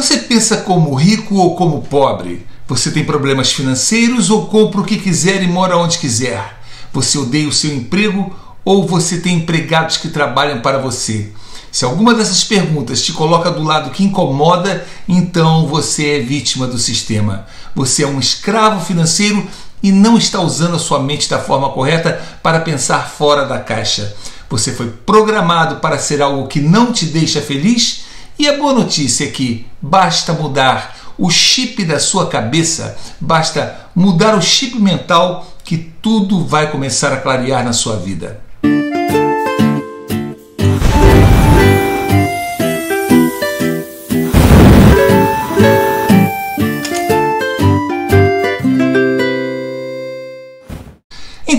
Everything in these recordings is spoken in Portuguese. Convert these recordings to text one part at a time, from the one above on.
Você pensa como rico ou como pobre? Você tem problemas financeiros ou compra o que quiser e mora onde quiser? Você odeia o seu emprego ou você tem empregados que trabalham para você? Se alguma dessas perguntas te coloca do lado que incomoda, então você é vítima do sistema. Você é um escravo financeiro e não está usando a sua mente da forma correta para pensar fora da caixa. Você foi programado para ser algo que não te deixa feliz? E a boa notícia é que basta mudar o chip da sua cabeça, basta mudar o chip mental que tudo vai começar a clarear na sua vida.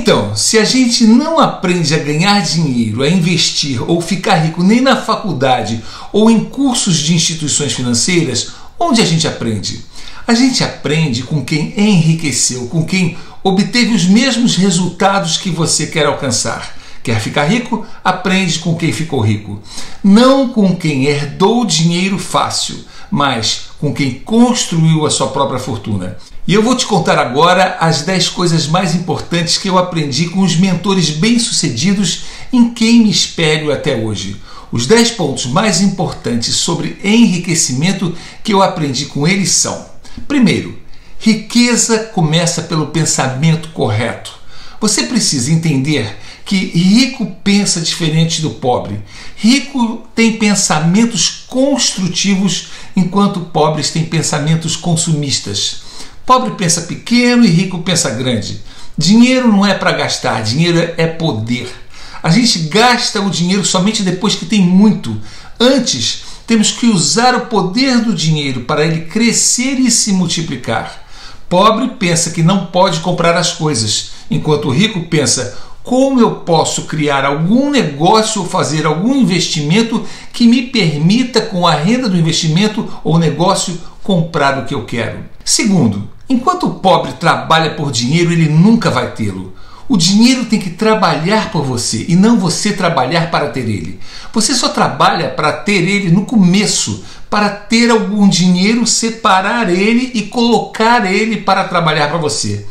Então, se a gente não aprende a ganhar dinheiro, a investir ou ficar rico nem na faculdade ou em cursos de instituições financeiras, onde a gente aprende? A gente aprende com quem enriqueceu, com quem obteve os mesmos resultados que você quer alcançar. Quer ficar rico? Aprende com quem ficou rico. Não com quem herdou dinheiro fácil, mas com quem construiu a sua própria fortuna. E eu vou te contar agora as 10 coisas mais importantes que eu aprendi com os mentores bem-sucedidos em quem me espelho até hoje. Os 10 pontos mais importantes sobre enriquecimento que eu aprendi com eles são: primeiro, riqueza começa pelo pensamento correto. Você precisa entender que rico pensa diferente do pobre. Rico tem pensamentos construtivos, enquanto pobres têm pensamentos consumistas. Pobre pensa pequeno e rico pensa grande. Dinheiro não é para gastar, dinheiro é poder. A gente gasta o dinheiro somente depois que tem muito. Antes, temos que usar o poder do dinheiro para ele crescer e se multiplicar. Pobre pensa que não pode comprar as coisas, enquanto o rico pensa: como eu posso criar algum negócio ou fazer algum investimento que me permita, com a renda do investimento ou negócio, comprar o que eu quero. Segundo, enquanto o pobre trabalha por dinheiro, ele nunca vai tê-lo. O dinheiro tem que trabalhar por você e não você trabalhar para ter ele. Você só trabalha para ter ele no começo, para ter algum dinheiro, separar ele e colocar ele para trabalhar para você.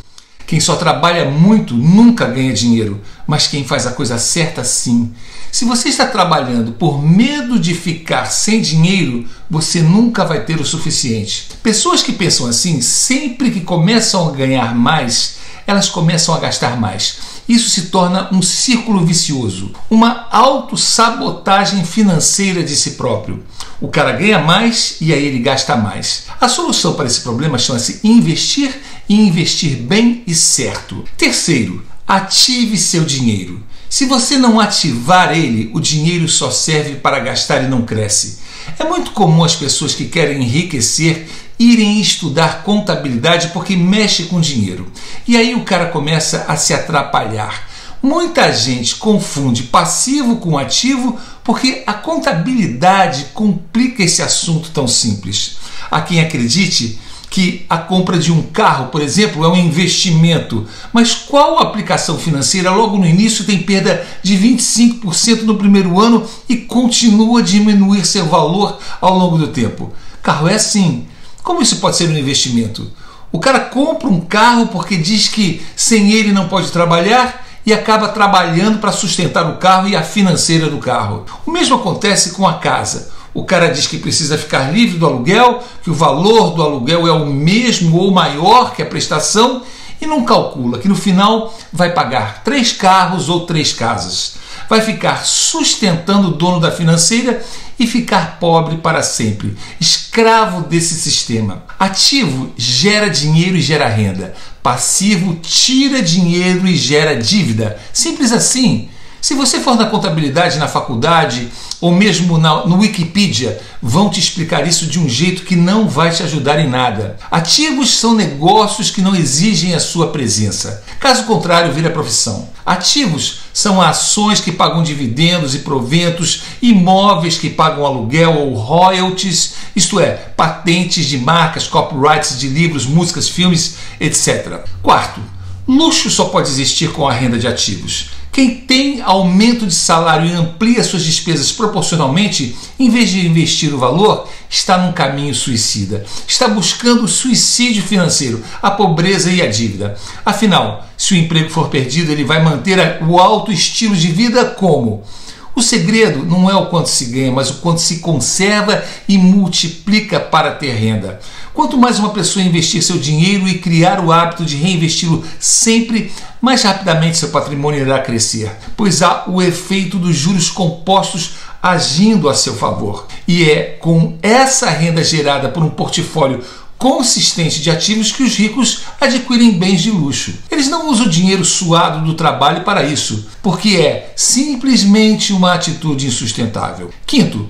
Quem só trabalha muito nunca ganha dinheiro, mas quem faz a coisa certa sim. Se você está trabalhando por medo de ficar sem dinheiro, você nunca vai ter o suficiente. Pessoas que pensam assim, sempre que começam a ganhar mais, elas começam a gastar mais. Isso se torna um círculo vicioso, uma autossabotagem financeira de si próprio. O cara ganha mais e aí ele gasta mais. A solução para esse problema chama-se investir e investir bem e certo. Terceiro, ative seu dinheiro. Se você não ativar ele, o dinheiro só serve para gastar e não cresce. É muito comum as pessoas que querem enriquecer irem estudar contabilidade porque mexe com dinheiro. E aí o cara começa a se atrapalhar. Muita gente confunde passivo com ativo porque a contabilidade complica esse assunto tão simples. Há quem acredite que a compra de um carro, por exemplo, é um investimento, mas qual aplicação financeira logo no início tem perda de 25% no primeiro ano e continua a diminuir seu valor ao longo do tempo? Carro é assim. Como isso pode ser um investimento? O cara compra um carro porque diz que sem ele não pode trabalhar e acaba trabalhando para sustentar o carro e a financeira do carro. O mesmo acontece com a casa. O cara diz que precisa ficar livre do aluguel, que o valor do aluguel é o mesmo ou maior que a prestação e não calcula que no final vai pagar três carros ou três casas. Vai ficar sustentando o dono da financeira e ficar pobre para sempre, escravo desse sistema. Ativo gera dinheiro e gera renda. Passivo tira dinheiro e gera dívida. Simples assim. Se você for na contabilidade na faculdade ou mesmo na, no Wikipedia, vão te explicar isso de um jeito que não vai te ajudar em nada. Ativos são negócios que não exigem a sua presença. Caso contrário, vira profissão. Ativos são ações que pagam dividendos e proventos, imóveis que pagam aluguel ou royalties, isto é, patentes de marcas, copyrights de livros, músicas, filmes, etc. Quarto, luxo só pode existir com a renda de ativos. Quem tem aumento de salário e amplia suas despesas proporcionalmente, em vez de investir o valor, está num caminho suicida, está buscando o suicídio financeiro, a pobreza e a dívida. Afinal, se o emprego for perdido, ele vai manter o alto estilo de vida como? O segredo não é o quanto se ganha, mas o quanto se conserva e multiplica para ter renda. Quanto mais uma pessoa investir seu dinheiro e criar o hábito de reinvesti-lo sempre, mais rapidamente seu patrimônio irá crescer, pois há o efeito dos juros compostos agindo a seu favor. E é com essa renda gerada por um portfólio consistente de ativos que os ricos adquirem bens de luxo. Eles não usam o dinheiro suado do trabalho para isso, porque é simplesmente uma atitude insustentável. Quinto,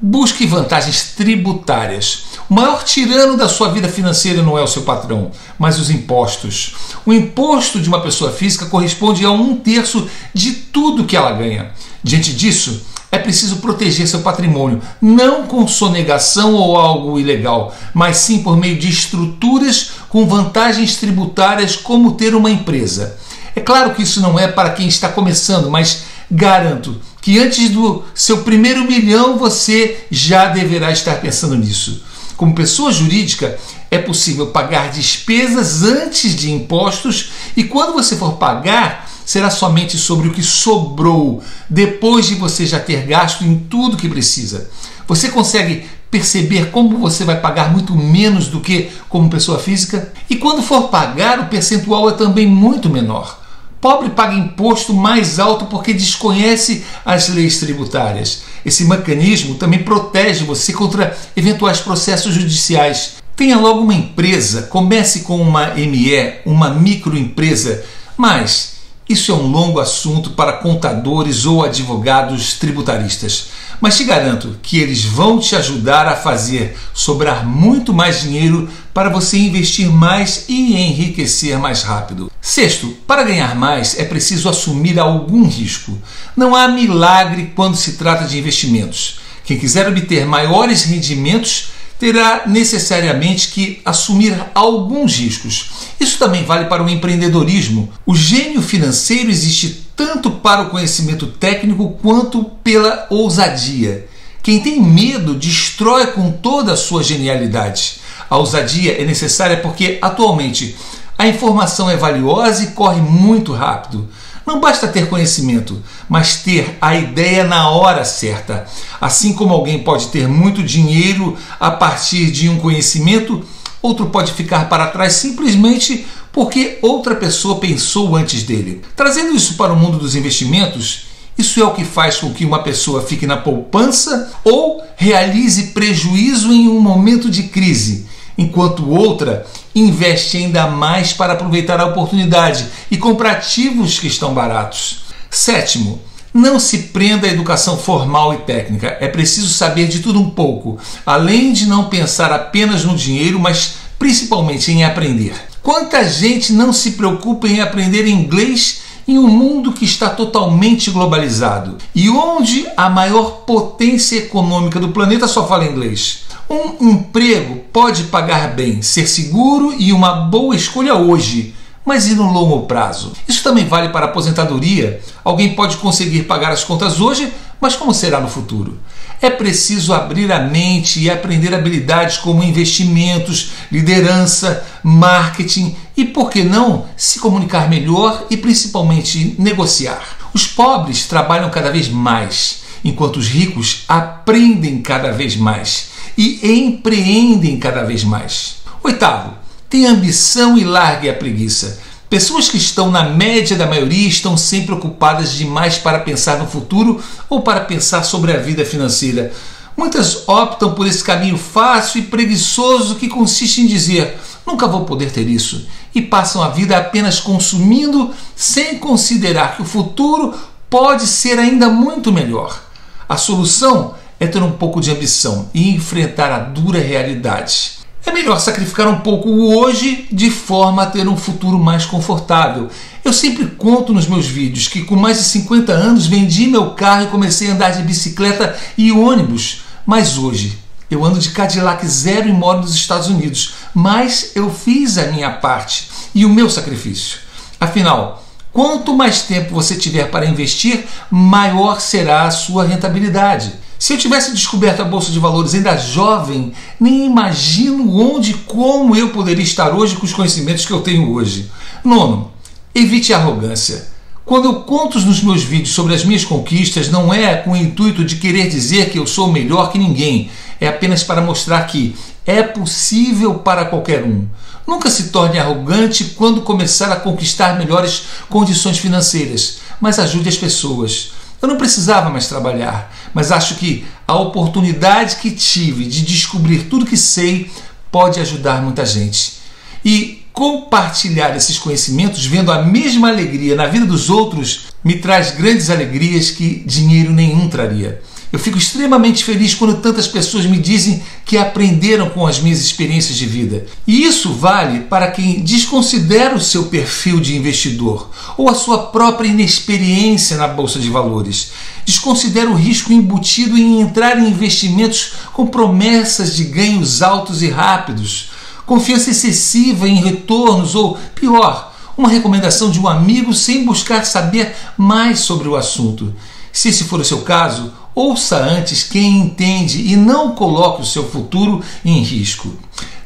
busque vantagens tributárias. O maior tirano da sua vida financeira não é o seu patrão, mas os impostos. O imposto de uma pessoa física corresponde a um terço de tudo que ela ganha. Diante disso, é preciso proteger seu patrimônio, não com sonegação ou algo ilegal, mas sim por meio de estruturas com vantagens tributárias, como ter uma empresa. É claro que isso não é para quem está começando, mas garanto que antes do seu primeiro milhão você já deverá estar pensando nisso. Como pessoa jurídica, é possível pagar despesas antes de impostos e quando você for pagar, será somente sobre o que sobrou depois de você já ter gasto em tudo que precisa. Você consegue perceber como você vai pagar muito menos do que como pessoa física? E quando for pagar, o percentual é também muito menor. Pobre paga imposto mais alto porque desconhece as leis tributárias. Esse mecanismo também protege você contra eventuais processos judiciais. Tenha logo uma empresa, comece com uma ME, uma microempresa, mas isso é um longo assunto para contadores ou advogados tributaristas, mas te garanto que eles vão te ajudar a fazer sobrar muito mais dinheiro para você investir mais e enriquecer mais rápido. Sexto, para ganhar mais é preciso assumir algum risco. Não há milagre quando se trata de investimentos. Quem quiser obter maiores rendimentos terá necessariamente que assumir alguns riscos. Isso também vale para o empreendedorismo. O gênio financeiro existe tanto para o conhecimento técnico quanto pela ousadia. Quem tem medo destrói com toda a sua genialidade. A ousadia é necessária porque, atualmente, a informação é valiosa e corre muito rápido. Não basta ter conhecimento, mas ter a ideia na hora certa. Assim como alguém pode ter muito dinheiro a partir de um conhecimento, outro pode ficar para trás simplesmente porque outra pessoa pensou antes dele. Trazendo isso para o mundo dos investimentos, isso é o que faz com que uma pessoa fique na poupança ou realize prejuízo em um momento de crise enquanto outra investe ainda mais para aproveitar a oportunidade e comprar ativos que estão baratos. Sétimo, não se prenda à educação formal e técnica. É preciso saber de tudo um pouco, além de não pensar apenas no dinheiro, mas principalmente em aprender. Quanta gente não se preocupa em aprender inglês em um mundo que está totalmente globalizado e onde a maior potência econômica do planeta só fala inglês? Um emprego pode pagar bem, ser seguro e uma boa escolha hoje, mas e no longo prazo? Isso também vale para a aposentadoria. Alguém pode conseguir pagar as contas hoje, mas como será no futuro? É preciso abrir a mente e aprender habilidades como investimentos, liderança, marketing e, por que não, se comunicar melhor e principalmente negociar. Os pobres trabalham cada vez mais, enquanto os ricos aprendem cada vez mais e empreendem cada vez mais. Oitavo, tenha ambição e largue a preguiça. Pessoas que estão na média da maioria estão sempre ocupadas demais para pensar no futuro ou para pensar sobre a vida financeira. Muitas optam por esse caminho fácil e preguiçoso que consiste em dizer: nunca vou poder ter isso, e passam a vida apenas consumindo sem considerar que o futuro pode ser ainda muito melhor. A solução é ter um pouco de ambição e enfrentar a dura realidade. É melhor sacrificar um pouco hoje de forma a ter um futuro mais confortável. Eu sempre conto nos meus vídeos que com mais de 50 anos vendi meu carro e comecei a andar de bicicleta e ônibus, mas hoje eu ando de Cadillac zero e moro nos Estados Unidos, mas eu fiz a minha parte e o meu sacrifício. Afinal, quanto mais tempo você tiver para investir, maior será a sua rentabilidade. Se eu tivesse descoberto a bolsa de valores ainda jovem, nem imagino onde e como eu poderia estar hoje com os conhecimentos que eu tenho hoje. Nono, evite a arrogância. Quando eu conto nos meus vídeos sobre as minhas conquistas, não é com o intuito de querer dizer que eu sou melhor que ninguém, é apenas para mostrar que é possível para qualquer um. Nunca se torne arrogante quando começar a conquistar melhores condições financeiras, mas ajude as pessoas. Eu não precisava mais trabalhar, mas acho que a oportunidade que tive de descobrir tudo que sei pode ajudar muita gente. E compartilhar esses conhecimentos, vendo a mesma alegria na vida dos outros, me traz grandes alegrias que dinheiro nenhum traria. Eu fico extremamente feliz quando tantas pessoas me dizem que aprenderam com as minhas experiências de vida. E isso vale para quem desconsidera o seu perfil de investidor ou a sua própria inexperiência na bolsa de valores. Desconsidera o risco embutido em entrar em investimentos com promessas de ganhos altos e rápidos, confiança excessiva em retornos ou, pior, uma recomendação de um amigo sem buscar saber mais sobre o assunto. Se esse for o seu caso, ouça antes quem entende e não coloque o seu futuro em risco.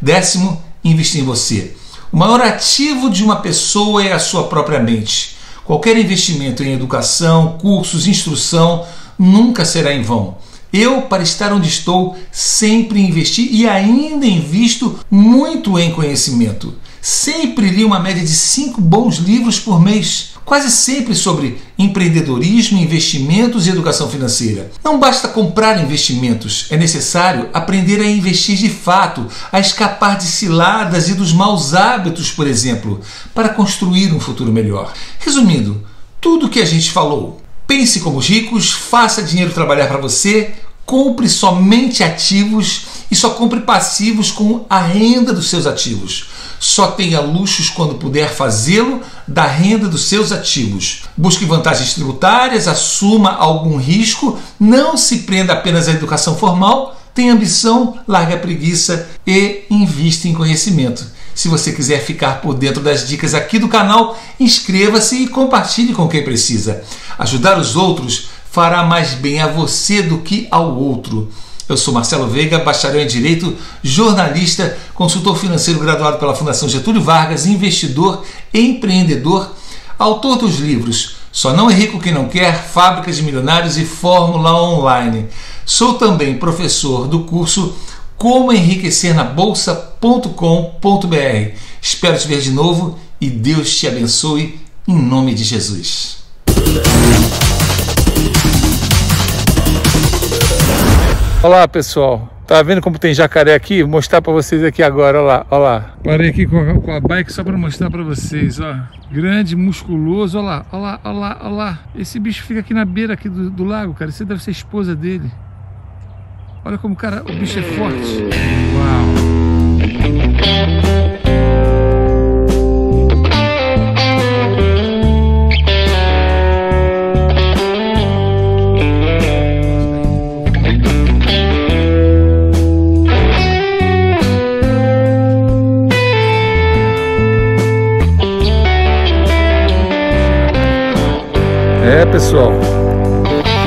Décimo, investir em você. O maior ativo de uma pessoa é a sua própria mente. Qualquer investimento em educação, cursos, instrução nunca será em vão. Eu, para estar onde estou, sempre investi e ainda invisto muito em conhecimento. Sempre li uma média de cinco bons livros por mês quase sempre sobre empreendedorismo, investimentos e educação financeira. Não basta comprar investimentos, é necessário aprender a investir de fato, a escapar de ciladas e dos maus hábitos, por exemplo, para construir um futuro melhor. Resumindo, tudo o que a gente falou. Pense como os ricos, faça dinheiro trabalhar para você, compre somente ativos e só compre passivos com a renda dos seus ativos. Só tenha luxos quando puder fazê-lo da renda dos seus ativos. Busque vantagens tributárias, assuma algum risco, não se prenda apenas à educação formal, tenha ambição, largue a preguiça e invista em conhecimento. Se você quiser ficar por dentro das dicas aqui do canal, inscreva-se e compartilhe com quem precisa. Ajudar os outros fará mais bem a você do que ao outro. Eu sou Marcelo Veiga, bacharel em Direito, jornalista, consultor financeiro graduado pela Fundação Getúlio Vargas, investidor, empreendedor, autor dos livros Só Não é Rico Quem Não Quer, Fábricas de Milionários e Fórmula Online. Sou também professor do curso Como Enriquecer na Bolsa.com.br. Espero te ver de novo e Deus te abençoe em nome de Jesus. Olá pessoal, tá vendo como tem jacaré aqui? Vou mostrar para vocês aqui agora, olha lá, olha lá. Parei aqui com a, com a bike só para mostrar para vocês, ó. Grande, musculoso, olha lá, olha lá, olha lá, olha lá. Esse bicho fica aqui na beira aqui do, do lago, cara. Você deve ser esposa dele. Olha como o cara, o bicho é forte. Uau.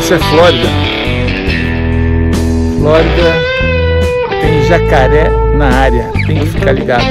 Isso é Flórida. Flórida tem jacaré na área. Tem que ficar ligado.